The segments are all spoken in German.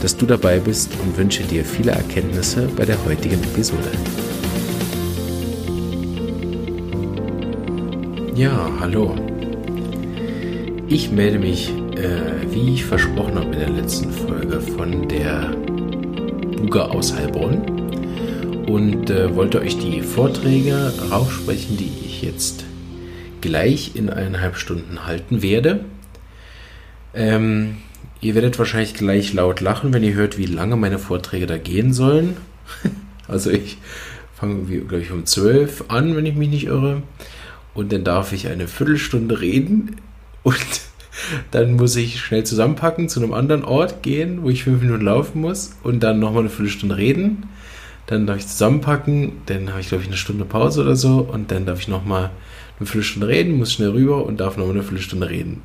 dass du dabei bist und wünsche dir viele Erkenntnisse bei der heutigen Episode. Ja, hallo. Ich melde mich, äh, wie ich versprochen habe in der letzten Folge, von der Buga aus Heilbronn und äh, wollte euch die Vorträge raufsprechen, die ich jetzt gleich in eineinhalb Stunden halten werde. Ähm, Ihr werdet wahrscheinlich gleich laut lachen, wenn ihr hört, wie lange meine Vorträge da gehen sollen. also ich fange, glaube ich, um 12 an, wenn ich mich nicht irre. Und dann darf ich eine Viertelstunde reden und dann muss ich schnell zusammenpacken, zu einem anderen Ort gehen, wo ich fünf Minuten laufen muss und dann nochmal eine Viertelstunde reden. Dann darf ich zusammenpacken, dann habe ich, glaube ich, eine Stunde Pause oder so und dann darf ich nochmal eine Viertelstunde reden, muss schnell rüber und darf nochmal eine Viertelstunde reden.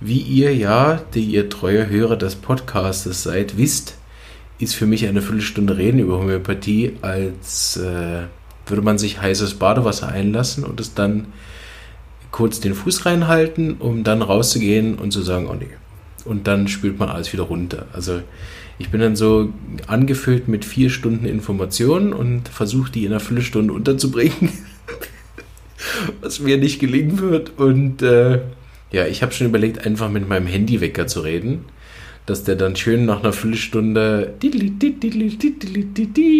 Wie ihr ja, die ihr treue Hörer des Podcastes seid, wisst, ist für mich eine Viertelstunde Reden über Homöopathie, als äh, würde man sich heißes Badewasser einlassen und es dann kurz den Fuß reinhalten, um dann rauszugehen und zu sagen, oh nee. Und dann spült man alles wieder runter. Also ich bin dann so angefüllt mit vier Stunden Informationen und versuche die in einer Viertelstunde unterzubringen, was mir nicht gelingen wird. Und äh, ja, ich habe schon überlegt, einfach mit meinem Handywecker zu reden, dass der dann schön nach einer Viertelstunde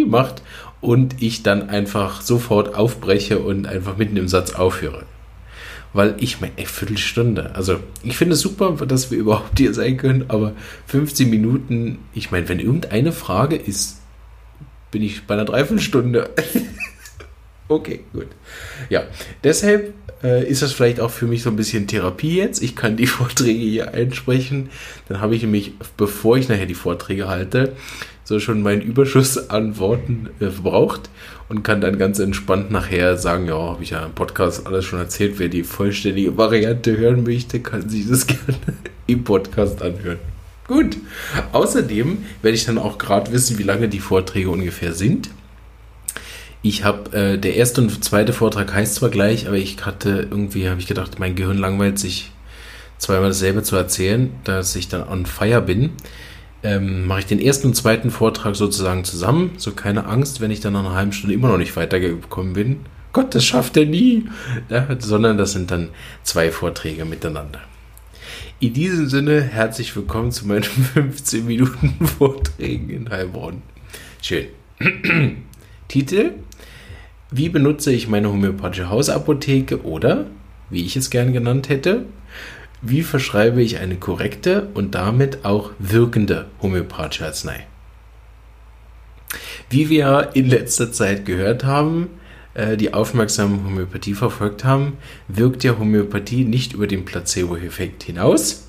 macht und ich dann einfach sofort aufbreche und einfach mitten im Satz aufhöre. Weil ich meine, Viertelstunde. Also, ich finde es super, dass wir überhaupt hier sein können, aber 15 Minuten, ich meine, wenn irgendeine Frage ist, bin ich bei einer Dreiviertelstunde. okay, gut. Ja, deshalb äh, ist das vielleicht auch für mich so ein bisschen Therapie jetzt. Ich kann die Vorträge hier einsprechen. Dann habe ich nämlich, bevor ich nachher die Vorträge halte, so schon meinen Überschuss an Worten äh, verbraucht und kann dann ganz entspannt nachher sagen, ja, habe ich ja im Podcast alles schon erzählt. Wer die vollständige Variante hören möchte, kann sich das gerne im Podcast anhören. Gut. Außerdem werde ich dann auch gerade wissen, wie lange die Vorträge ungefähr sind. Ich habe, äh, der erste und zweite Vortrag heißt zwar gleich, aber ich hatte irgendwie, habe ich gedacht, mein Gehirn langweilt sich zweimal dasselbe zu erzählen, dass ich dann on fire bin. Ähm, mache ich den ersten und zweiten Vortrag sozusagen zusammen. So keine Angst, wenn ich dann nach einer halben Stunde immer noch nicht weitergekommen bin. Gott, das schafft er nie. Ja, sondern das sind dann zwei Vorträge miteinander. In diesem Sinne, herzlich willkommen zu meinen 15 Minuten Vorträgen in Heilbronn. Schön. Titel wie benutze ich meine homöopathische Hausapotheke oder, wie ich es gern genannt hätte, wie verschreibe ich eine korrekte und damit auch wirkende homöopathische Arznei? Wie wir in letzter Zeit gehört haben, äh, die aufmerksam Homöopathie verfolgt haben, wirkt ja Homöopathie nicht über den Placebo-Effekt hinaus.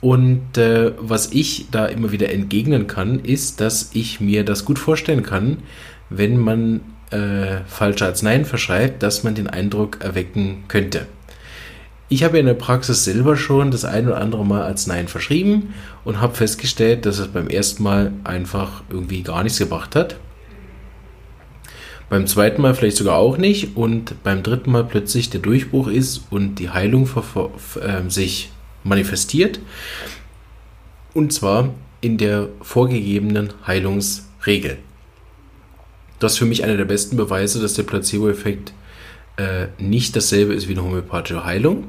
Und äh, was ich da immer wieder entgegnen kann, ist, dass ich mir das gut vorstellen kann, wenn man äh, falsche Arzneien verschreibt, dass man den Eindruck erwecken könnte. Ich habe in der Praxis selber schon das ein oder andere Mal Arzneien verschrieben und habe festgestellt, dass es beim ersten Mal einfach irgendwie gar nichts gebracht hat. Beim zweiten Mal vielleicht sogar auch nicht und beim dritten Mal plötzlich der Durchbruch ist und die Heilung äh, sich manifestiert. Und zwar in der vorgegebenen Heilungsregel. Das ist für mich einer der besten Beweise, dass der Placebo-Effekt äh, nicht dasselbe ist wie eine homöopathische Heilung,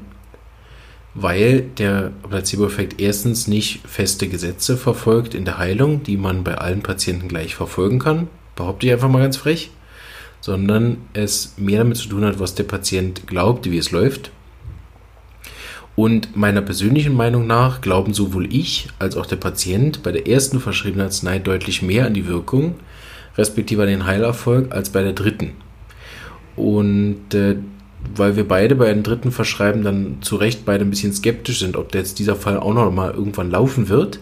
weil der Placebo-Effekt erstens nicht feste Gesetze verfolgt in der Heilung, die man bei allen Patienten gleich verfolgen kann, behaupte ich einfach mal ganz frech, sondern es mehr damit zu tun hat, was der Patient glaubt, wie es läuft. Und meiner persönlichen Meinung nach glauben sowohl ich als auch der Patient bei der ersten verschriebenen Arznei deutlich mehr an die Wirkung respektive an den Heilerfolg, als bei der dritten. Und äh, weil wir beide bei den dritten Verschreiben dann zu Recht beide ein bisschen skeptisch sind, ob jetzt dieser Fall auch noch mal irgendwann laufen wird,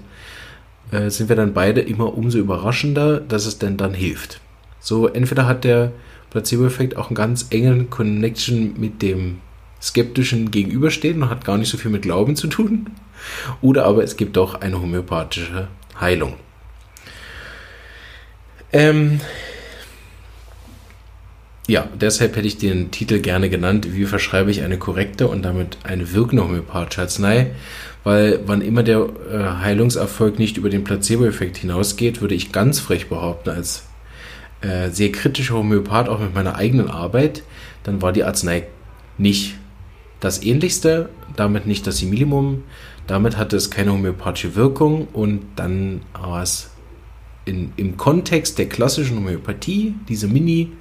äh, sind wir dann beide immer umso überraschender, dass es denn dann hilft. So, entweder hat der Placebo-Effekt auch einen ganz engen Connection mit dem skeptischen Gegenüberstehen und hat gar nicht so viel mit Glauben zu tun. Oder aber es gibt doch eine homöopathische Heilung. Ähm, ja, deshalb hätte ich den Titel gerne genannt, wie verschreibe ich eine korrekte und damit eine wirkende homöopathische Arznei, weil wann immer der äh, Heilungserfolg nicht über den Placebo-Effekt hinausgeht, würde ich ganz frech behaupten, als äh, sehr kritischer Homöopath, auch mit meiner eigenen Arbeit, dann war die Arznei nicht das ähnlichste, damit nicht das Minimum, damit hatte es keine homöopathische Wirkung und dann war es in, im Kontext der klassischen Homöopathie, diese Mini-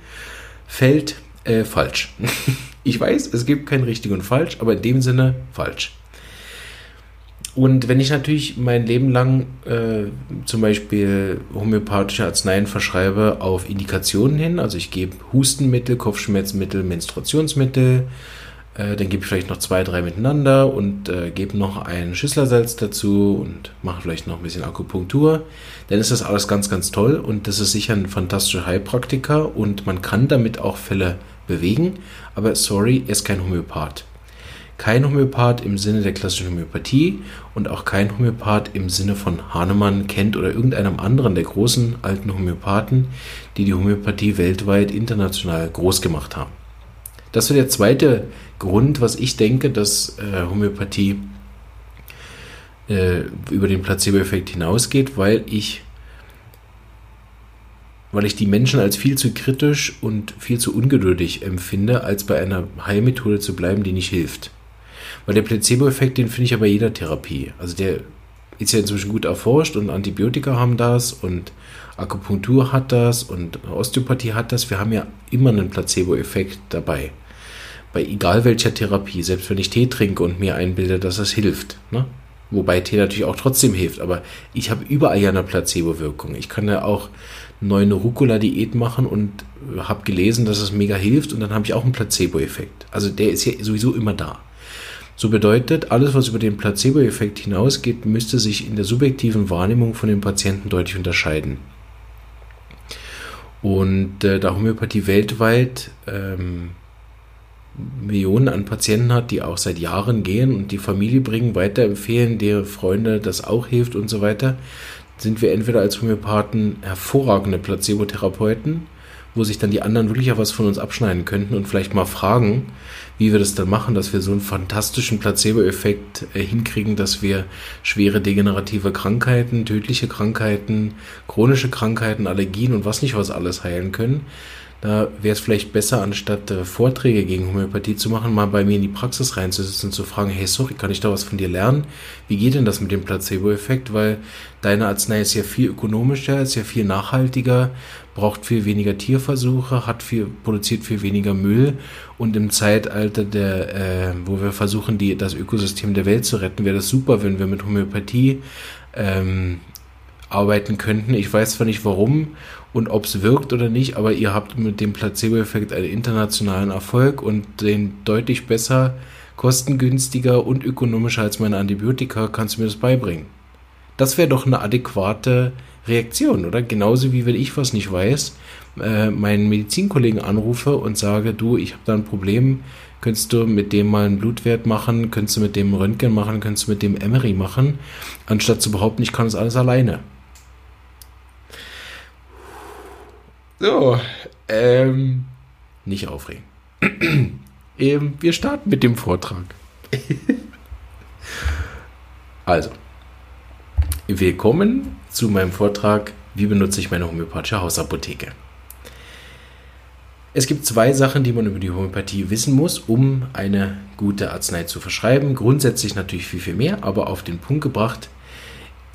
fällt äh, falsch. ich weiß, es gibt kein richtig und falsch, aber in dem Sinne falsch. Und wenn ich natürlich mein Leben lang äh, zum Beispiel homöopathische Arzneien verschreibe auf Indikationen hin, also ich gebe Hustenmittel, Kopfschmerzmittel, Menstruationsmittel, äh, dann gebe ich vielleicht noch zwei, drei miteinander und äh, gebe noch ein Schüsslersalz dazu und mache vielleicht noch ein bisschen Akupunktur. Dann ist das alles ganz, ganz toll und das ist sicher ein fantastischer Heilpraktiker und man kann damit auch Fälle bewegen. Aber sorry, er ist kein Homöopath. Kein Homöopath im Sinne der klassischen Homöopathie und auch kein Homöopath im Sinne von Hahnemann kennt oder irgendeinem anderen der großen alten Homöopathen, die die Homöopathie weltweit international groß gemacht haben. Das wäre der zweite Grund, was ich denke, dass äh, Homöopathie äh, über den Placebo-Effekt hinausgeht, weil ich, weil ich die Menschen als viel zu kritisch und viel zu ungeduldig empfinde, als bei einer Heilmethode zu bleiben, die nicht hilft. Weil der Placebo-Effekt, den finde ich ja bei jeder Therapie. Also der ist ja inzwischen gut erforscht und Antibiotika haben das und Akupunktur hat das und Osteopathie hat das. Wir haben ja immer einen Placebo-Effekt dabei bei egal welcher Therapie, selbst wenn ich Tee trinke und mir einbilde, dass es hilft. Ne? Wobei Tee natürlich auch trotzdem hilft, aber ich habe überall ja eine Placebo-Wirkung. Ich kann ja auch neu eine Rucola-Diät machen und habe gelesen, dass es mega hilft und dann habe ich auch einen Placebo-Effekt. Also der ist ja sowieso immer da. So bedeutet, alles, was über den Placebo-Effekt hinausgeht, müsste sich in der subjektiven Wahrnehmung von den Patienten deutlich unterscheiden. Und äh, da Homöopathie weltweit ähm, Millionen an Patienten hat, die auch seit Jahren gehen und die Familie bringen, weiterempfehlen, der Freunde das auch hilft und so weiter, sind wir entweder als Homöopathen hervorragende Placebo-Therapeuten, wo sich dann die anderen wirklich auch was von uns abschneiden könnten und vielleicht mal fragen, wie wir das dann machen, dass wir so einen fantastischen Placebo-Effekt äh, hinkriegen, dass wir schwere degenerative Krankheiten, tödliche Krankheiten, chronische Krankheiten, Allergien und was nicht was alles heilen können da wäre es vielleicht besser, anstatt äh, Vorträge gegen Homöopathie zu machen, mal bei mir in die Praxis reinzusitzen und zu fragen, hey, sorry, kann ich da was von dir lernen? Wie geht denn das mit dem Placebo-Effekt? Weil deine Arznei ist ja viel ökonomischer, ist ja viel nachhaltiger, braucht viel weniger Tierversuche, hat viel, produziert viel weniger Müll und im Zeitalter der, äh, wo wir versuchen, die, das Ökosystem der Welt zu retten, wäre das super, wenn wir mit Homöopathie ähm, arbeiten könnten. Ich weiß zwar nicht warum und ob es wirkt oder nicht, aber ihr habt mit dem Placebo-Effekt einen internationalen Erfolg und den deutlich besser, kostengünstiger und ökonomischer als meine Antibiotika. Kannst du mir das beibringen? Das wäre doch eine adäquate Reaktion, oder? Genauso wie wenn ich was nicht weiß, äh, meinen Medizinkollegen anrufe und sage, du, ich habe da ein Problem, könntest du mit dem mal einen Blutwert machen, könntest du mit dem Röntgen machen, könntest du mit dem Emery machen, anstatt zu behaupten, ich kann das alles alleine. So, ähm, nicht aufregen. ähm, wir starten mit dem Vortrag. also, willkommen zu meinem Vortrag, wie benutze ich meine homöopathische Hausapotheke. Es gibt zwei Sachen, die man über die Homöopathie wissen muss, um eine gute Arznei zu verschreiben. Grundsätzlich natürlich viel, viel mehr, aber auf den Punkt gebracht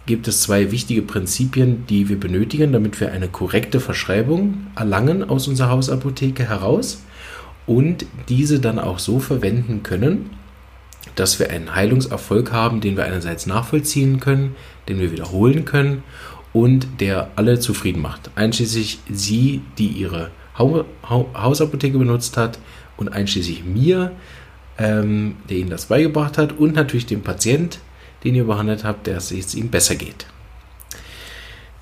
gibt es zwei wichtige Prinzipien, die wir benötigen, damit wir eine korrekte Verschreibung erlangen aus unserer Hausapotheke heraus und diese dann auch so verwenden können, dass wir einen Heilungserfolg haben, den wir einerseits nachvollziehen können, den wir wiederholen können und der alle zufrieden macht. Einschließlich Sie, die Ihre Hausapotheke benutzt hat und einschließlich mir, ähm, der Ihnen das beigebracht hat und natürlich dem Patient, den ihr behandelt habt, dass es ihm besser geht.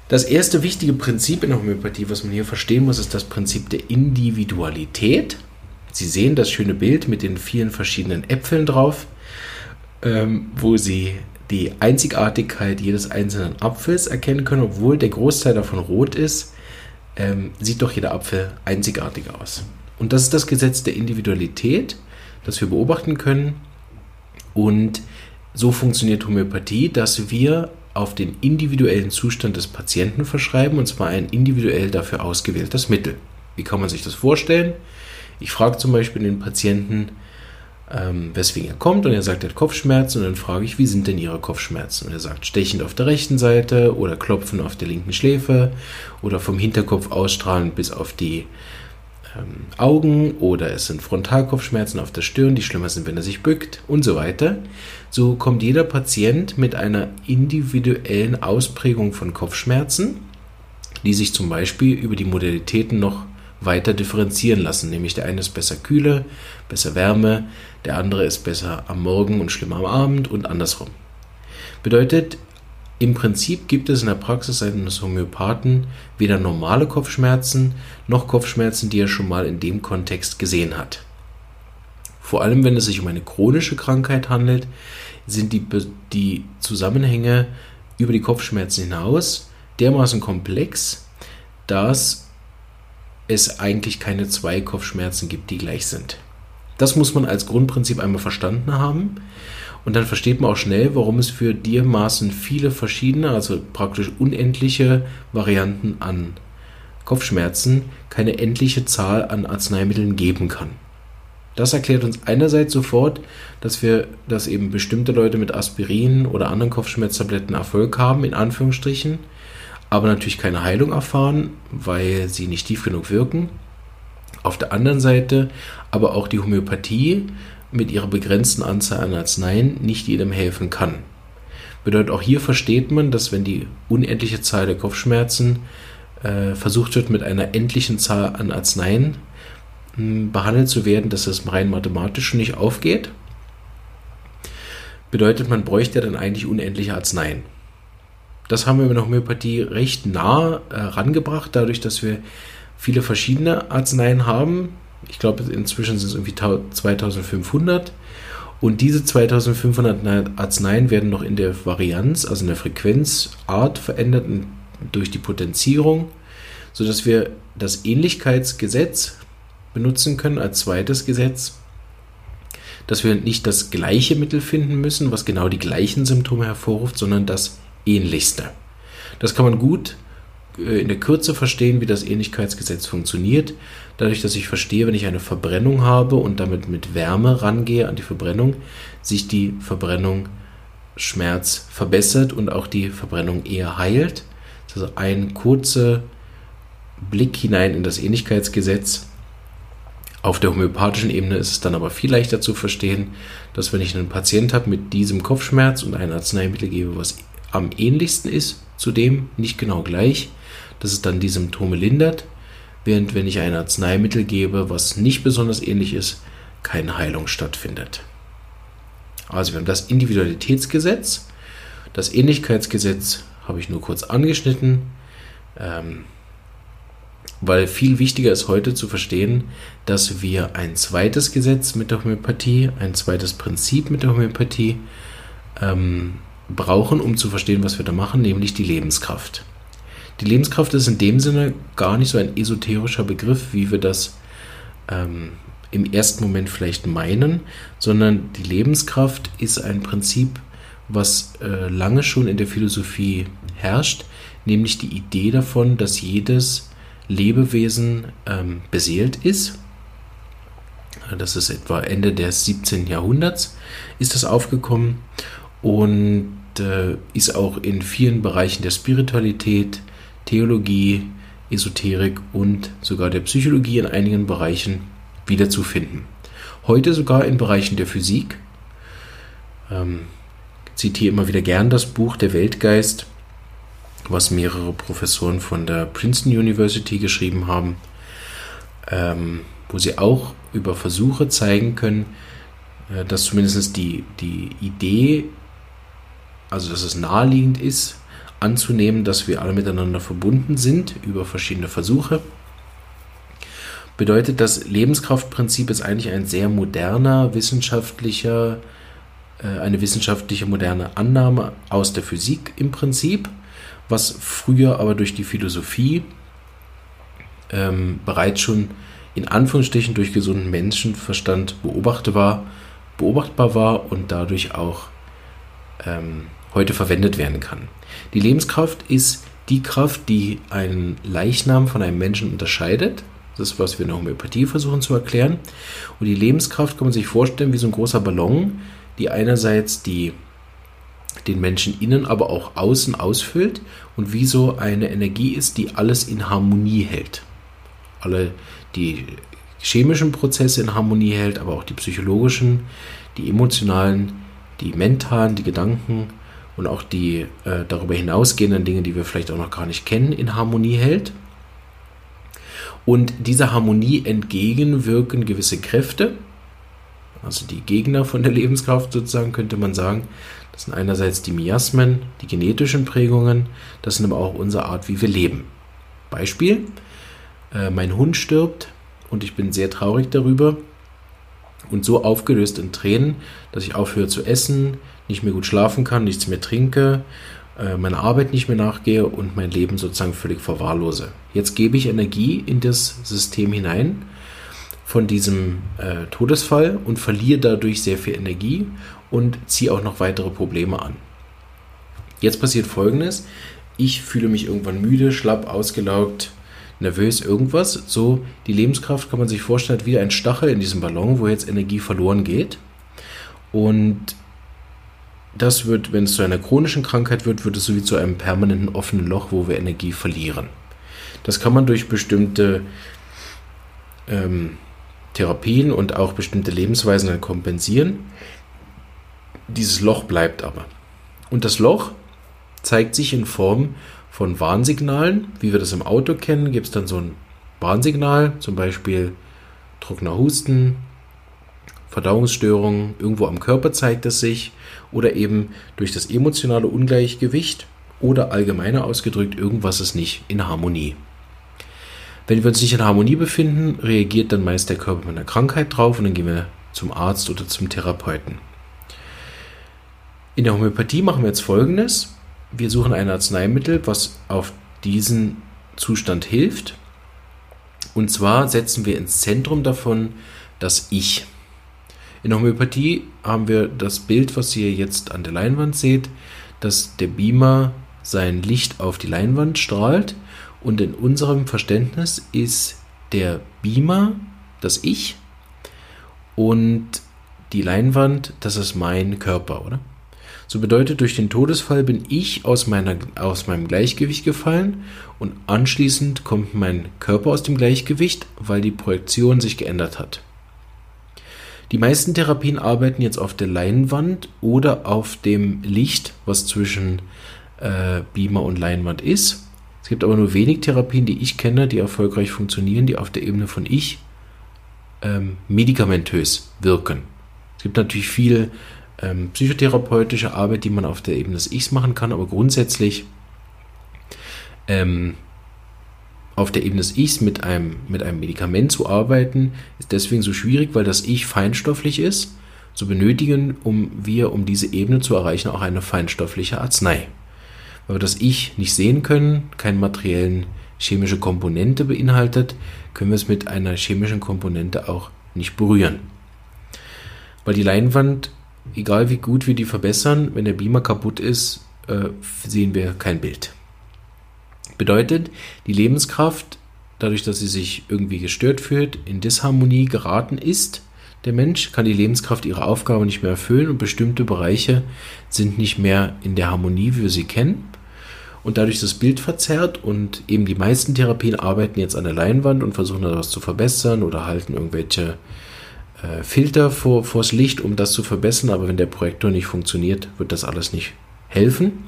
Das erste wichtige Prinzip in der Homöopathie, was man hier verstehen muss, ist das Prinzip der Individualität. Sie sehen das schöne Bild mit den vielen verschiedenen Äpfeln drauf, ähm, wo Sie die Einzigartigkeit jedes einzelnen Apfels erkennen können, obwohl der Großteil davon rot ist, ähm, sieht doch jeder Apfel einzigartig aus. Und das ist das Gesetz der Individualität, das wir beobachten können. Und so funktioniert Homöopathie, dass wir auf den individuellen Zustand des Patienten verschreiben, und zwar ein individuell dafür ausgewähltes Mittel. Wie kann man sich das vorstellen? Ich frage zum Beispiel den Patienten, ähm, weswegen er kommt, und er sagt, er hat Kopfschmerzen, und dann frage ich, wie sind denn Ihre Kopfschmerzen? Und er sagt, stechend auf der rechten Seite oder klopfen auf der linken Schläfe oder vom Hinterkopf ausstrahlend bis auf die ähm, Augen oder es sind Frontalkopfschmerzen auf der Stirn, die schlimmer sind, wenn er sich bückt und so weiter. So kommt jeder Patient mit einer individuellen Ausprägung von Kopfschmerzen, die sich zum Beispiel über die Modalitäten noch weiter differenzieren lassen. Nämlich der eine ist besser Kühle, besser Wärme, der andere ist besser am Morgen und schlimmer am Abend und andersrum. Bedeutet, im Prinzip gibt es in der Praxis eines Homöopathen weder normale Kopfschmerzen noch Kopfschmerzen, die er schon mal in dem Kontext gesehen hat. Vor allem, wenn es sich um eine chronische Krankheit handelt, sind die, die Zusammenhänge über die Kopfschmerzen hinaus dermaßen komplex, dass es eigentlich keine zwei Kopfschmerzen gibt, die gleich sind. Das muss man als Grundprinzip einmal verstanden haben. Und dann versteht man auch schnell, warum es für dermaßen viele verschiedene, also praktisch unendliche Varianten an Kopfschmerzen keine endliche Zahl an Arzneimitteln geben kann. Das erklärt uns einerseits sofort, dass wir, dass eben bestimmte Leute mit Aspirin oder anderen Kopfschmerztabletten Erfolg haben, in Anführungsstrichen, aber natürlich keine Heilung erfahren, weil sie nicht tief genug wirken. Auf der anderen Seite aber auch die Homöopathie mit ihrer begrenzten Anzahl an Arzneien nicht jedem helfen kann. Bedeutet auch hier versteht man, dass wenn die unendliche Zahl der Kopfschmerzen äh, versucht wird, mit einer endlichen Zahl an Arzneien mh, hm, behandelt zu werden, dass das rein mathematisch nicht aufgeht. Bedeutet, man bräuchte dann eigentlich unendliche Arzneien. Das haben wir mit der Homöopathie recht nah äh, rangebracht, dadurch, dass wir viele verschiedene Arzneien haben, ich glaube, inzwischen sind es irgendwie 2500. Und diese 2500 Arzneien werden noch in der Varianz, also in der Frequenzart verändert durch die Potenzierung, sodass wir das Ähnlichkeitsgesetz benutzen können als zweites Gesetz, dass wir nicht das gleiche Mittel finden müssen, was genau die gleichen Symptome hervorruft, sondern das ähnlichste. Das kann man gut in der Kürze verstehen, wie das Ähnlichkeitsgesetz funktioniert. Dadurch, dass ich verstehe, wenn ich eine Verbrennung habe und damit mit Wärme rangehe an die Verbrennung, sich die Verbrennung Schmerz verbessert und auch die Verbrennung eher heilt. Das ist also ein kurzer Blick hinein in das Ähnlichkeitsgesetz. Auf der homöopathischen Ebene ist es dann aber viel leichter zu verstehen, dass wenn ich einen Patient habe mit diesem Kopfschmerz und ein Arzneimittel gebe, was am ähnlichsten ist, zudem nicht genau gleich, dass es dann die Symptome lindert, während wenn ich ein Arzneimittel gebe, was nicht besonders ähnlich ist, keine Heilung stattfindet. Also wir haben das Individualitätsgesetz, das Ähnlichkeitsgesetz habe ich nur kurz angeschnitten, ähm, weil viel wichtiger ist heute zu verstehen, dass wir ein zweites Gesetz mit der Homöopathie, ein zweites Prinzip mit der Homöopathie ähm, brauchen, um zu verstehen, was wir da machen, nämlich die Lebenskraft. Die Lebenskraft ist in dem Sinne gar nicht so ein esoterischer Begriff, wie wir das ähm, im ersten Moment vielleicht meinen, sondern die Lebenskraft ist ein Prinzip, was äh, lange schon in der Philosophie herrscht, nämlich die Idee davon, dass jedes Lebewesen ähm, beseelt ist. Das ist etwa Ende des 17. Jahrhunderts ist das aufgekommen und äh, ist auch in vielen Bereichen der Spiritualität, Theologie, Esoterik und sogar der Psychologie in einigen Bereichen wiederzufinden. Heute sogar in Bereichen der Physik. Ähm, zitiere immer wieder gern das Buch Der Weltgeist, was mehrere Professoren von der Princeton University geschrieben haben, ähm, wo sie auch über Versuche zeigen können, äh, dass zumindest die, die Idee, also dass es naheliegend ist, anzunehmen, dass wir alle miteinander verbunden sind über verschiedene Versuche. Bedeutet, das Lebenskraftprinzip ist eigentlich ein sehr moderner wissenschaftlicher, äh, eine wissenschaftliche moderne Annahme aus der Physik im Prinzip, was früher aber durch die Philosophie ähm, bereits schon in Anführungsstrichen durch gesunden Menschenverstand beobachtet war, beobachtbar war und dadurch auch ähm, heute verwendet werden kann. Die Lebenskraft ist die Kraft, die einen Leichnam von einem Menschen unterscheidet. Das ist, was wir in der Homöopathie versuchen zu erklären. Und die Lebenskraft kann man sich vorstellen wie so ein großer Ballon, die einerseits die, den Menschen innen, aber auch außen ausfüllt und wie so eine Energie ist, die alles in Harmonie hält. Alle die chemischen Prozesse in Harmonie hält, aber auch die psychologischen, die emotionalen, die mentalen, die Gedanken und auch die äh, darüber hinausgehenden Dinge, die wir vielleicht auch noch gar nicht kennen, in Harmonie hält. Und dieser Harmonie entgegenwirken gewisse Kräfte, also die Gegner von der Lebenskraft sozusagen, könnte man sagen. Das sind einerseits die Miasmen, die genetischen Prägungen, das sind aber auch unsere Art, wie wir leben. Beispiel, äh, mein Hund stirbt und ich bin sehr traurig darüber und so aufgelöst in Tränen, dass ich aufhöre zu essen, nicht mehr gut schlafen kann, nichts mehr trinke, äh, meiner Arbeit nicht mehr nachgehe und mein Leben sozusagen völlig verwahrlose. Jetzt gebe ich Energie in das System hinein von diesem äh, Todesfall und verliere dadurch sehr viel Energie und ziehe auch noch weitere Probleme an. Jetzt passiert Folgendes. Ich fühle mich irgendwann müde, schlapp, ausgelaugt, nervös, irgendwas. So, die Lebenskraft kann man sich vorstellen, wie ein Stachel in diesem Ballon, wo jetzt Energie verloren geht. Und das wird, wenn es zu einer chronischen Krankheit wird, wird es so wie zu einem permanenten offenen Loch, wo wir Energie verlieren. Das kann man durch bestimmte ähm, Therapien und auch bestimmte Lebensweisen dann kompensieren. Dieses Loch bleibt aber. Und das Loch zeigt sich in Form von Warnsignalen. Wie wir das im Auto kennen, gibt es dann so ein Warnsignal, zum Beispiel trockener Husten, Verdauungsstörungen, irgendwo am Körper zeigt es sich oder eben durch das emotionale Ungleichgewicht oder allgemeiner ausgedrückt, irgendwas ist nicht in Harmonie. Wenn wir uns nicht in Harmonie befinden, reagiert dann meist der Körper mit einer Krankheit drauf und dann gehen wir zum Arzt oder zum Therapeuten. In der Homöopathie machen wir jetzt folgendes wir suchen ein Arzneimittel, was auf diesen Zustand hilft. Und zwar setzen wir ins Zentrum davon das Ich. In Homöopathie haben wir das Bild, was ihr jetzt an der Leinwand seht, dass der Beamer sein Licht auf die Leinwand strahlt. Und in unserem Verständnis ist der Beamer das Ich und die Leinwand, das ist mein Körper, oder? So bedeutet, durch den Todesfall bin ich aus, meiner, aus meinem Gleichgewicht gefallen und anschließend kommt mein Körper aus dem Gleichgewicht, weil die Projektion sich geändert hat. Die meisten Therapien arbeiten jetzt auf der Leinwand oder auf dem Licht, was zwischen äh, Beamer und Leinwand ist. Es gibt aber nur wenig Therapien, die ich kenne, die erfolgreich funktionieren, die auf der Ebene von Ich ähm, medikamentös wirken. Es gibt natürlich viel ähm, psychotherapeutische Arbeit, die man auf der Ebene des Ichs machen kann, aber grundsätzlich ähm, auf der Ebene des Ichs mit einem, mit einem Medikament zu arbeiten, ist deswegen so schwierig, weil das Ich feinstofflich ist. So benötigen um, wir, um diese Ebene zu erreichen, auch eine feinstoffliche Arznei. Weil wir das Ich nicht sehen können, keine materiellen chemische Komponente beinhaltet, können wir es mit einer chemischen Komponente auch nicht berühren. Weil die Leinwand egal wie gut wir die verbessern, wenn der Beamer kaputt ist, äh, sehen wir kein Bild. Bedeutet, die Lebenskraft, dadurch, dass sie sich irgendwie gestört fühlt, in Disharmonie geraten ist, der Mensch kann die Lebenskraft ihre Aufgabe nicht mehr erfüllen und bestimmte Bereiche sind nicht mehr in der Harmonie, wie wir sie kennen. Und dadurch das Bild verzerrt und eben die meisten Therapien arbeiten jetzt an der Leinwand und versuchen etwas zu verbessern oder halten irgendwelche äh, Filter vor, vors Licht, um das zu verbessern, aber wenn der Projektor nicht funktioniert, wird das alles nicht helfen.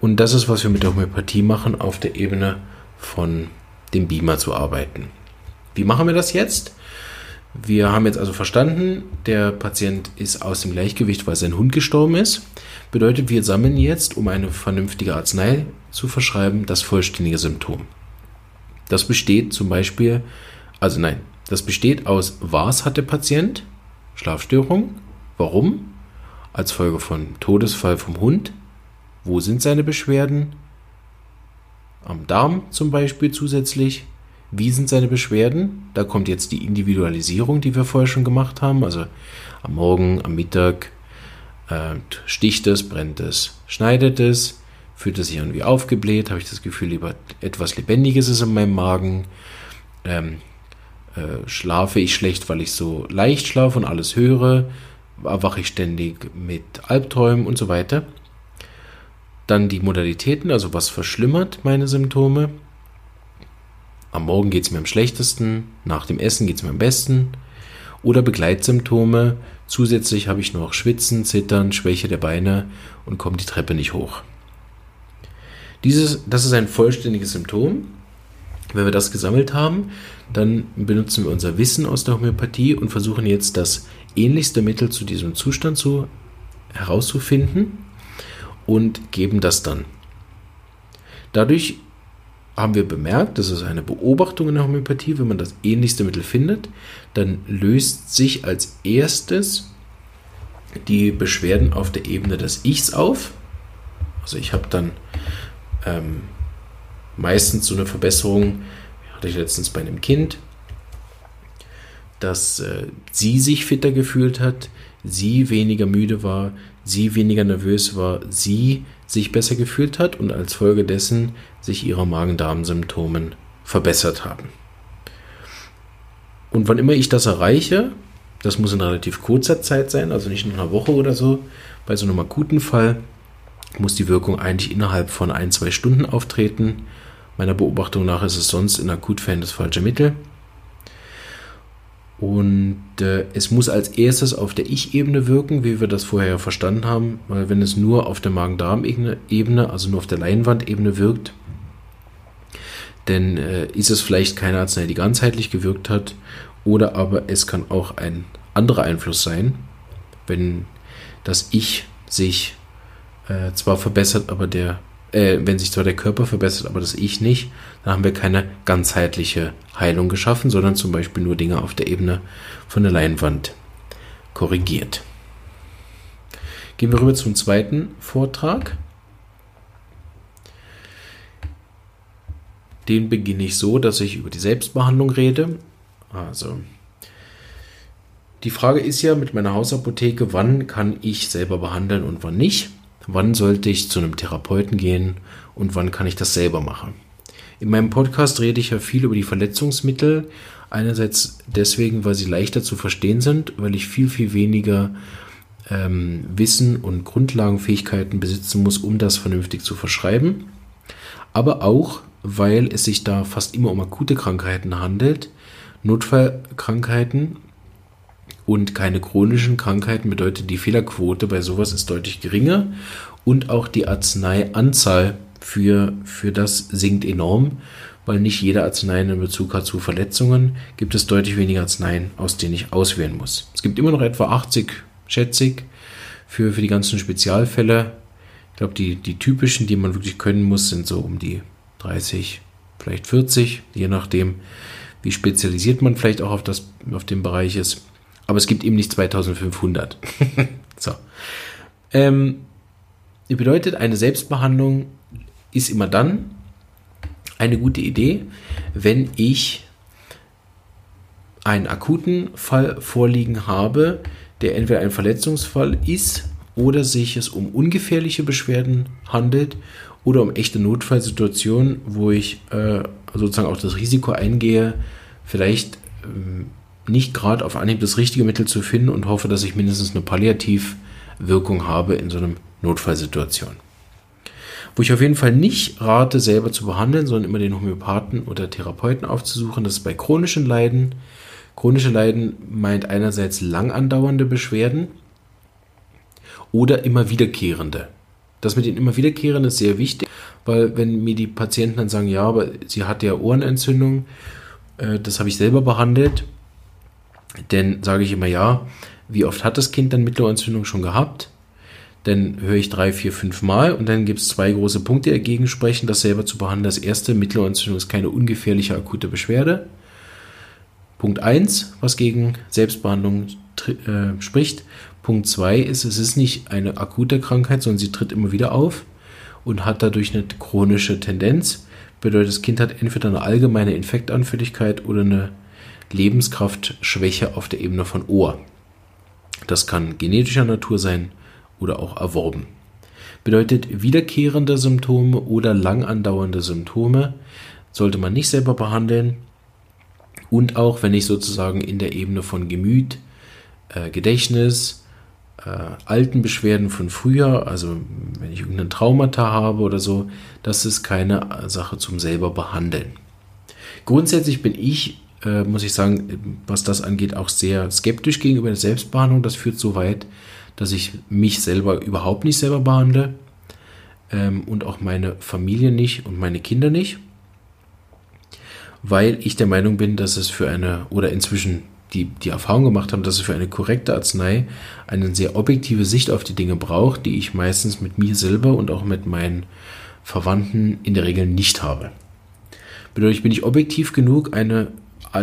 Und das ist, was wir mit der Homöopathie machen, auf der Ebene von dem Beamer zu arbeiten. Wie machen wir das jetzt? Wir haben jetzt also verstanden, der Patient ist aus dem Gleichgewicht, weil sein Hund gestorben ist. Bedeutet, wir sammeln jetzt, um eine vernünftige Arznei zu verschreiben, das vollständige Symptom. Das besteht zum Beispiel, also nein, das besteht aus, was hat der Patient? Schlafstörung. Warum? Als Folge von Todesfall vom Hund. Wo sind seine Beschwerden? Am Darm zum Beispiel zusätzlich. Wie sind seine Beschwerden? Da kommt jetzt die Individualisierung, die wir vorher schon gemacht haben. Also am Morgen, am Mittag äh, sticht es, brennt es, schneidet es, fühlt es sich irgendwie aufgebläht, habe ich das Gefühl, lieber etwas Lebendiges ist in meinem Magen. Ähm, äh, schlafe ich schlecht, weil ich so leicht schlafe und alles höre, erwache ich ständig mit Albträumen und so weiter. Dann die Modalitäten, also was verschlimmert meine Symptome. Am Morgen geht es mir am schlechtesten, nach dem Essen geht es mir am besten. Oder Begleitsymptome. Zusätzlich habe ich noch Schwitzen, Zittern, Schwäche der Beine und komme die Treppe nicht hoch. Dieses, das ist ein vollständiges Symptom. Wenn wir das gesammelt haben, dann benutzen wir unser Wissen aus der Homöopathie und versuchen jetzt das ähnlichste Mittel zu diesem Zustand zu, herauszufinden und geben das dann. Dadurch haben wir bemerkt, das ist eine Beobachtung in der Homöopathie, wenn man das ähnlichste Mittel findet, dann löst sich als erstes die Beschwerden auf der Ebene des Ichs auf. Also ich habe dann ähm, meistens so eine Verbesserung, hatte ich letztens bei einem Kind, dass äh, sie sich fitter gefühlt hat, sie weniger müde war, sie weniger nervös war, sie sich besser gefühlt hat und als Folge dessen sich ihre Magen-Darm-Symptomen verbessert haben. Und wann immer ich das erreiche, das muss in relativ kurzer Zeit sein, also nicht in einer Woche oder so, bei so einem akuten Fall muss die Wirkung eigentlich innerhalb von ein, zwei Stunden auftreten. Meiner Beobachtung nach ist es sonst in Akutfällen das falsche Mittel. Und äh, es muss als erstes auf der Ich-Ebene wirken, wie wir das vorher verstanden haben, weil wenn es nur auf der Magen-Darm-Ebene, also nur auf der Leinwand-Ebene wirkt, dann äh, ist es vielleicht keine Arznei, die ganzheitlich gewirkt hat, oder aber es kann auch ein anderer Einfluss sein, wenn das Ich sich äh, zwar verbessert, aber der äh, wenn sich zwar der Körper verbessert, aber das Ich nicht, dann haben wir keine ganzheitliche Heilung geschaffen, sondern zum Beispiel nur Dinge auf der Ebene von der Leinwand korrigiert. Gehen wir rüber zum zweiten Vortrag. Den beginne ich so, dass ich über die Selbstbehandlung rede. Also, die Frage ist ja mit meiner Hausapotheke, wann kann ich selber behandeln und wann nicht wann sollte ich zu einem Therapeuten gehen und wann kann ich das selber machen. In meinem Podcast rede ich ja viel über die Verletzungsmittel. Einerseits deswegen, weil sie leichter zu verstehen sind, weil ich viel, viel weniger ähm, Wissen und Grundlagenfähigkeiten besitzen muss, um das vernünftig zu verschreiben. Aber auch, weil es sich da fast immer um akute Krankheiten handelt. Notfallkrankheiten, und keine chronischen Krankheiten bedeutet die Fehlerquote bei sowas ist deutlich geringer und auch die Arzneianzahl für, für das sinkt enorm, weil nicht jede Arznei einen Bezug hat zu Verletzungen, gibt es deutlich weniger Arzneien, aus denen ich auswählen muss. Es gibt immer noch etwa 80, schätze ich, für, für die ganzen Spezialfälle. Ich glaube, die, die typischen, die man wirklich können muss, sind so um die 30, vielleicht 40, je nachdem, wie spezialisiert man vielleicht auch auf, das, auf den Bereich ist aber es gibt eben nicht 2500. so. Ähm, bedeutet, eine Selbstbehandlung ist immer dann eine gute Idee, wenn ich einen akuten Fall vorliegen habe, der entweder ein Verletzungsfall ist oder sich es um ungefährliche Beschwerden handelt oder um echte Notfallsituationen, wo ich äh, sozusagen auch das Risiko eingehe, vielleicht ähm, nicht gerade auf Anhieb das richtige Mittel zu finden und hoffe, dass ich mindestens eine Palliativwirkung habe in so einer Notfallsituation. Wo ich auf jeden Fall nicht rate, selber zu behandeln, sondern immer den Homöopathen oder Therapeuten aufzusuchen, das ist bei chronischen Leiden. Chronische Leiden meint einerseits lang andauernde Beschwerden oder immer wiederkehrende. Das mit den immer wiederkehrenden ist sehr wichtig, weil wenn mir die Patienten dann sagen, ja, aber sie hat ja Ohrenentzündung, äh, das habe ich selber behandelt, Denn sage ich immer ja, wie oft hat das Kind dann Mittelohrentzündung schon gehabt? Dann höre ich drei, vier, fünf Mal und dann gibt es zwei große Punkte, die dagegen sprechen, das selber zu behandeln. Das erste, Mittelohrentzündung ist keine ungefährliche akute Beschwerde. Punkt 1, was gegen Selbstbehandlung äh, spricht. Punkt 2 ist, es ist nicht eine akute Krankheit, sondern sie tritt immer wieder auf und hat dadurch eine chronische Tendenz. Bedeutet, das Kind hat entweder eine allgemeine Infektanfälligkeit oder eine Lebenskraftschwäche auf der Ebene von Ohr. Das kann genetischer Natur sein oder auch erworben. Bedeutet, wiederkehrende Symptome oder lang andauernde Symptome sollte man nicht selber behandeln. Und auch wenn ich sozusagen in der Ebene von Gemüt, äh, Gedächtnis, äh, alten Beschwerden von früher, also wenn ich irgendeinen Traumata habe oder so, das ist keine Sache zum selber behandeln. Grundsätzlich bin ich äh, muss ich sagen, was das angeht, auch sehr skeptisch gegenüber der Selbstbehandlung. Das führt so weit, dass ich mich selber überhaupt nicht selber behandle ähm, und auch meine Familie nicht und meine Kinder nicht, weil ich der Meinung bin, dass es für eine oder inzwischen die, die Erfahrung gemacht haben, dass es für eine korrekte Arznei eine sehr objektive Sicht auf die Dinge braucht, die ich meistens mit mir selber und auch mit meinen Verwandten in der Regel nicht habe. Bedeutet, bin ich objektiv genug, eine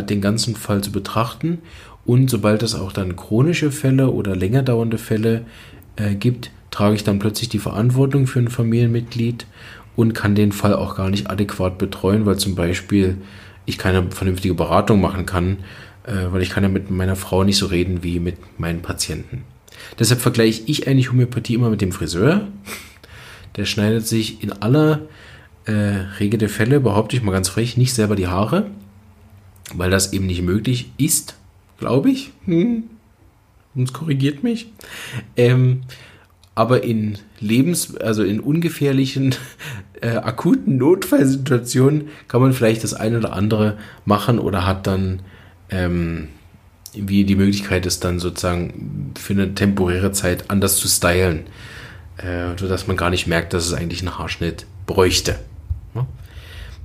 den ganzen Fall zu betrachten und sobald es auch dann chronische Fälle oder länger dauernde Fälle äh, gibt, trage ich dann plötzlich die Verantwortung für ein Familienmitglied und kann den Fall auch gar nicht adäquat betreuen, weil zum Beispiel ich keine vernünftige Beratung machen kann, äh, weil ich kann ja mit meiner Frau nicht so reden wie mit meinen Patienten. Deshalb vergleiche ich eigentlich Homöopathie immer mit dem Friseur. Der schneidet sich in aller äh, Regel der Fälle, behaupte ich mal ganz frech, nicht selber die Haare, weil das eben nicht möglich ist, glaube ich. Hm. Uns korrigiert mich. Ähm, aber in Lebens-, also in ungefährlichen, äh, akuten Notfallsituationen kann man vielleicht das eine oder andere machen oder hat dann ähm, wie die Möglichkeit, es dann sozusagen für eine temporäre Zeit anders zu stylen, äh, sodass man gar nicht merkt, dass es eigentlich einen Haarschnitt bräuchte. Ja?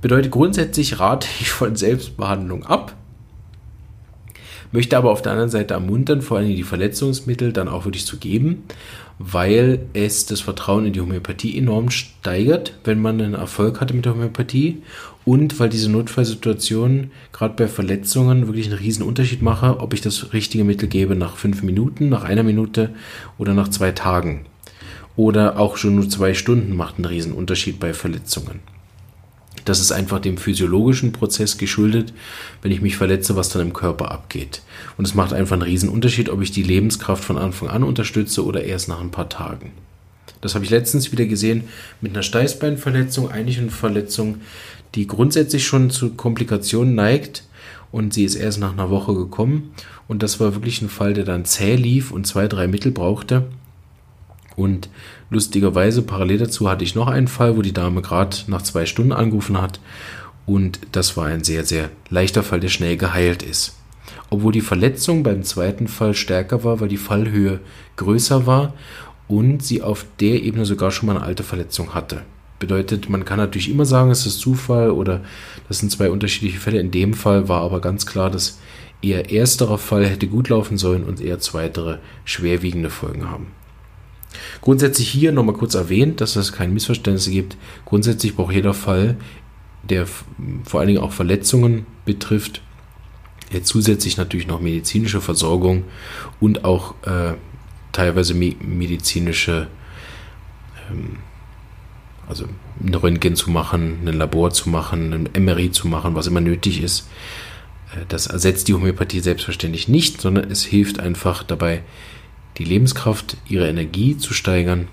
Bedeutet grundsätzlich rate ich von Selbstbehandlung ab. Möchte aber auf der anderen Seite ermuntern, vor allem die Verletzungsmittel dann auch wirklich zu geben, weil es das Vertrauen in die Homöopathie enorm steigert, wenn man einen Erfolg hatte mit der Homöopathie und weil diese Notfallsituationen gerade bei Verletzungen wirklich einen riesen Unterschied machen, ob ich das richtige Mittel gebe nach fünf Minuten, nach einer Minute oder nach zwei Tagen. Oder auch schon nur zwei Stunden macht einen riesen Unterschied bei Verletzungen. Das ist einfach dem physiologischen Prozess geschuldet, wenn ich mich verletze, was dann im Körper abgeht. Und es macht einfach einen riesen Unterschied, ob ich die Lebenskraft von Anfang an unterstütze oder erst nach ein paar Tagen. Das habe ich letztens wieder gesehen mit einer Steißbeinverletzung, eigentlich eine Verletzung, die grundsätzlich schon zu Komplikationen neigt und sie ist erst nach einer Woche gekommen und das war wirklich ein Fall, der dann zäh lief und zwei, drei Mittel brauchte und lustigerweise, parallel dazu hatte ich noch einen Fall, wo die Dame gerade nach zwei Stunden angerufen hat. Und das war ein sehr, sehr leichter Fall, der schnell geheilt ist. Obwohl die Verletzung beim zweiten Fall stärker war, weil die Fallhöhe größer war und sie auf der Ebene sogar schon mal eine alte Verletzung hatte. Bedeutet, man kann natürlich immer sagen, es ist Zufall oder das sind zwei unterschiedliche Fälle. In dem Fall war aber ganz klar, dass eher ersterer Fall hätte gut laufen sollen und eher zweitere schwerwiegende Folgen haben. Grundsätzlich hier nochmal kurz erwähnt, dass es keine Missverständnisse gibt. Grundsätzlich braucht jeder Fall, der vor allen Dingen auch Verletzungen betrifft, zusätzlich natürlich noch medizinische Versorgung und auch äh, teilweise me medizinische, ähm, also ein Röntgen zu machen, ein Labor zu machen, ein MRI zu machen, was immer nötig ist. Äh, das ersetzt die Homöopathie selbstverständlich nicht, sondern es hilft einfach dabei, die Lebenskraft, ihre Energie zu steigern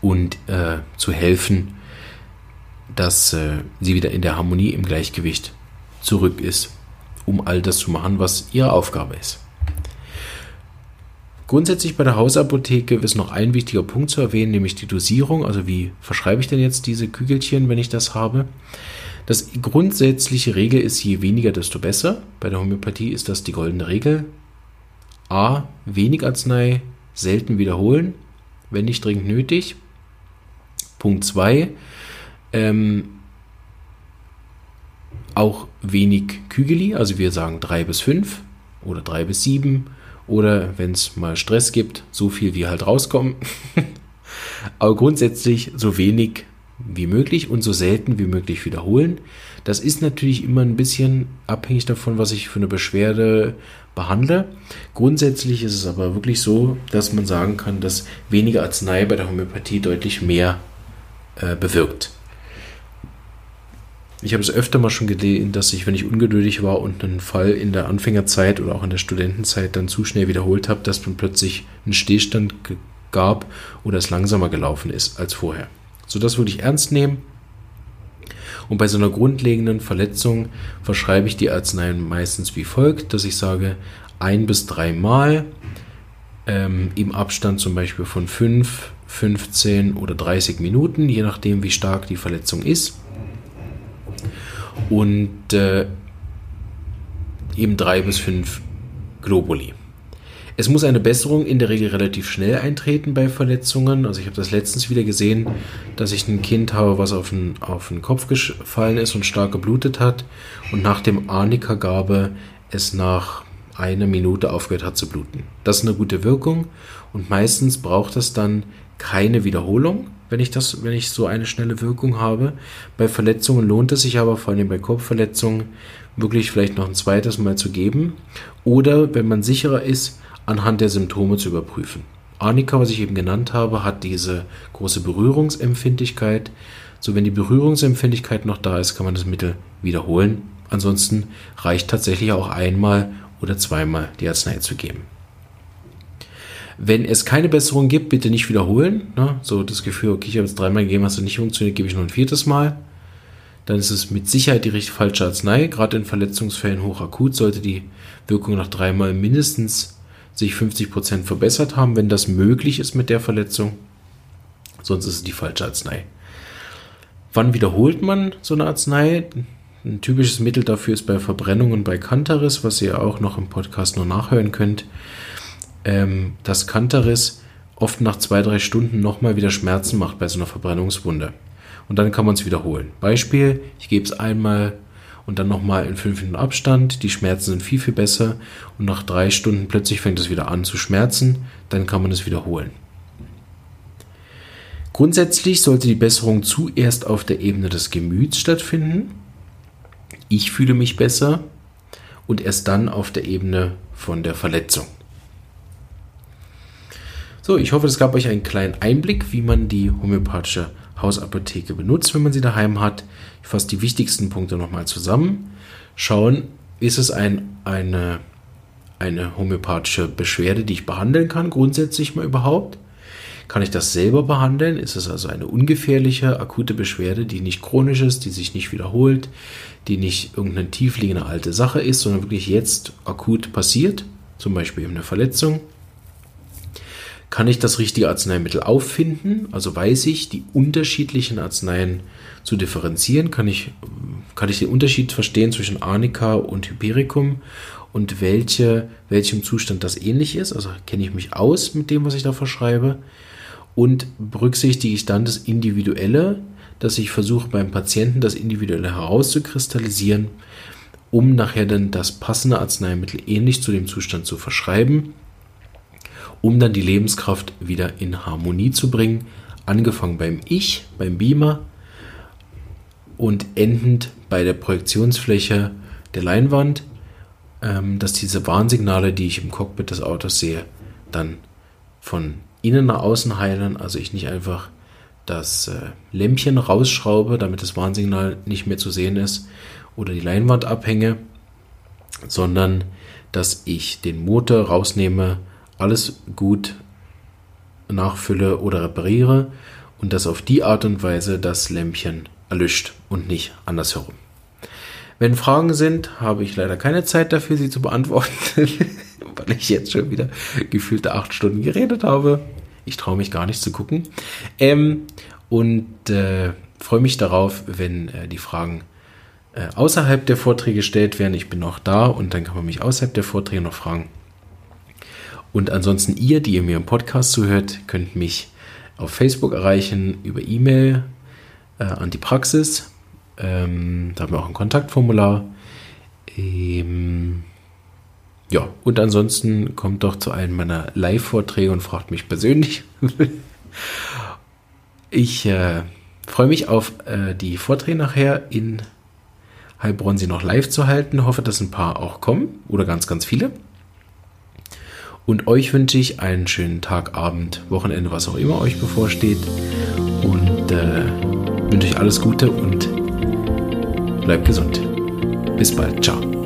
und äh, zu helfen, dass äh, sie wieder in der Harmonie, im Gleichgewicht zurück ist, um all das zu machen, was ihre Aufgabe ist. Grundsätzlich bei der Hausapotheke ist noch ein wichtiger Punkt zu erwähnen, nämlich die Dosierung. Also wie verschreibe ich denn jetzt diese Kügelchen, wenn ich das habe? Das grundsätzliche Regel ist, je weniger, desto besser. Bei der Homöopathie ist das die goldene Regel. A. Wenig Arznei, selten wiederholen, wenn nicht dringend nötig. Punkt 2. Ähm, auch wenig Kügeli, also wir sagen 3 bis 5. oder drei bis sieben oder wenn es mal Stress gibt, so viel wie halt rauskommen. Aber grundsätzlich so wenig wie möglich und so selten wie möglich wiederholen. Das ist natürlich immer ein bisschen abhängig davon, was ich für eine Beschwerde behandle. Grundsätzlich ist es aber wirklich so, dass man sagen kann, dass weniger Arznei bei der Homöopathie deutlich mehr äh, bewirkt. Ich habe es öfter mal schon gelesen, dass ich, wenn ich ungeduldig war und einen Fall in der Anfängerzeit oder auch in der Studentenzeit dann zu schnell wiederholt habe, dass dann plötzlich ein Stillstand gab oder es langsamer gelaufen ist als vorher. So das würde ich ernst nehmen. Und bei so einer grundlegenden Verletzung verschreibe ich die Arzneien meistens wie folgt, dass ich sage, ein bis dreimal ähm, im Abstand zum Beispiel von 5, 15 oder 30 Minuten, je nachdem wie stark die Verletzung ist und äh, eben drei bis fünf Globuli. Es muss eine Besserung in der Regel relativ schnell eintreten bei Verletzungen. Also ich habe das letztens wieder gesehen, dass ich ein Kind habe, was auf den, auf den Kopf gefallen ist und stark geblutet hat und nach dem Arnika-Gabe es nach einer Minute aufgehört hat zu bluten. Das ist eine gute Wirkung und meistens braucht es dann keine Wiederholung, wenn ich das, wenn ich so eine schnelle Wirkung habe. Bei Verletzungen lohnt es sich aber, vor allem bei Kopfverletzungen, wirklich vielleicht noch ein zweites Mal zu geben. Oder wenn man sicherer ist, anhand der Symptome zu überprüfen. Arnika, was ich eben genannt habe, hat diese große Berührungsempfindlichkeit. So, wenn die Berührungsempfindlichkeit noch da ist, kann man das Mittel wiederholen. Ansonsten reicht tatsächlich auch einmal oder zweimal die Arznei zu geben. Wenn es keine Besserung gibt, bitte nicht wiederholen. Ne? So das Gefühl, okay, ich habe jetzt dreimal gegeben, hast du nicht funktioniert, gebe ich noch ein viertes Mal. Dann ist es mit Sicherheit die richtig falsche Arznei. Gerade in Verletzungsfällen hochakut sollte die Wirkung nach dreimal mindestens sich 50% verbessert haben, wenn das möglich ist mit der Verletzung. Sonst ist es die falsche Arznei. Wann wiederholt man so eine Arznei? Ein typisches Mittel dafür ist bei Verbrennungen bei Cantaris, was ihr auch noch im Podcast noch nachhören könnt ähm, dass Kantaris oft nach zwei, drei Stunden nochmal wieder Schmerzen macht bei so einer Verbrennungswunde. Und dann kann man es wiederholen. Beispiel, ich gebe es einmal und dann nochmal in fünf Minuten Abstand. Die Schmerzen sind viel, viel besser. Und nach drei Stunden plötzlich fängt es wieder an zu schmerzen. Dann kann man es wiederholen. Grundsätzlich sollte die Besserung zuerst auf der Ebene des Gemüts stattfinden. Ich fühle mich besser. Und erst dann auf der Ebene von der Verletzung. So, ich hoffe, es gab euch einen kleinen Einblick, wie man die homöopathische Hausapotheke benutzt, wenn man sie daheim hat. Ich fasse die wichtigsten Punkte nochmal zusammen. Schauen, ist es ein, eine, eine homöopathische Beschwerde, die ich behandeln kann, grundsätzlich mal überhaupt? Kann ich das selber behandeln? Ist es also eine ungefährliche, akute Beschwerde, die nicht chronisch ist, die sich nicht wiederholt, die nicht irgendeine tiefliegende alte Sache ist, sondern wirklich jetzt akut passiert? Zum Beispiel eben eine Verletzung kann ich das richtige Arzneimittel auffinden? Also weiß ich, die unterschiedlichen Arzneien zu differenzieren? Kann ich, kann ich den Unterschied verstehen zwischen Arnika und Hypericum und welche, welchem Zustand das ähnlich ist? Also kenne ich mich aus mit dem, was ich da verschreibe? Und berücksichtige ich dann das Individuelle, dass ich versuche beim Patienten das Individuelle herauszukristallisieren, um nachher dann das passende Arzneimittel ähnlich zu dem Zustand zu verschreiben um dann die Lebenskraft wieder in Harmonie zu bringen. Angefangen beim Ich, beim Beamer und endend bei der Projektionsfläche der Leinwand, ähm, dass diese Warnsignale, die ich im Cockpit des Autos sehe, dann von innen nach außen heilen. Also ich nicht einfach das äh, Lämpchen rausschraube, damit das Warnsignal nicht mehr zu sehen ist oder die Leinwand abhänge, sondern dass ich den Motor rausnehme, alles gut nachfülle oder repariere und das auf die Art und Weise das Lämpchen erlischt und nicht andersherum. Wenn Fragen sind, habe ich leider keine Zeit dafür, sie zu beantworten, weil ich jetzt schon wieder gefühlte acht Stunden geredet habe. Ich traue mich gar nicht zu gucken. Ähm, und äh, freue mich darauf, wenn äh, die Fragen äh, außerhalb der Vorträge gestellt werden. Ich bin noch da und dann kann man mich außerhalb der Vorträge noch fragen. Und ansonsten ihr, die ihr mir im Podcast zuhört, könnt mich auf Facebook erreichen, über E-Mail äh, an die Praxis. Ähm, da haben wir auch ein Kontaktformular. Ähm, ja, und ansonsten kommt doch zu einem meiner Live-Vorträge und fragt mich persönlich. ich äh, freue mich auf äh, die Vorträge nachher in Heilbronn, sie noch live zu halten. Hoffe, dass ein paar auch kommen oder ganz, ganz viele. Und euch wünsche ich einen schönen Tag, Abend, Wochenende, was auch immer euch bevorsteht. Und äh, wünsche euch alles Gute und bleibt gesund. Bis bald. Ciao.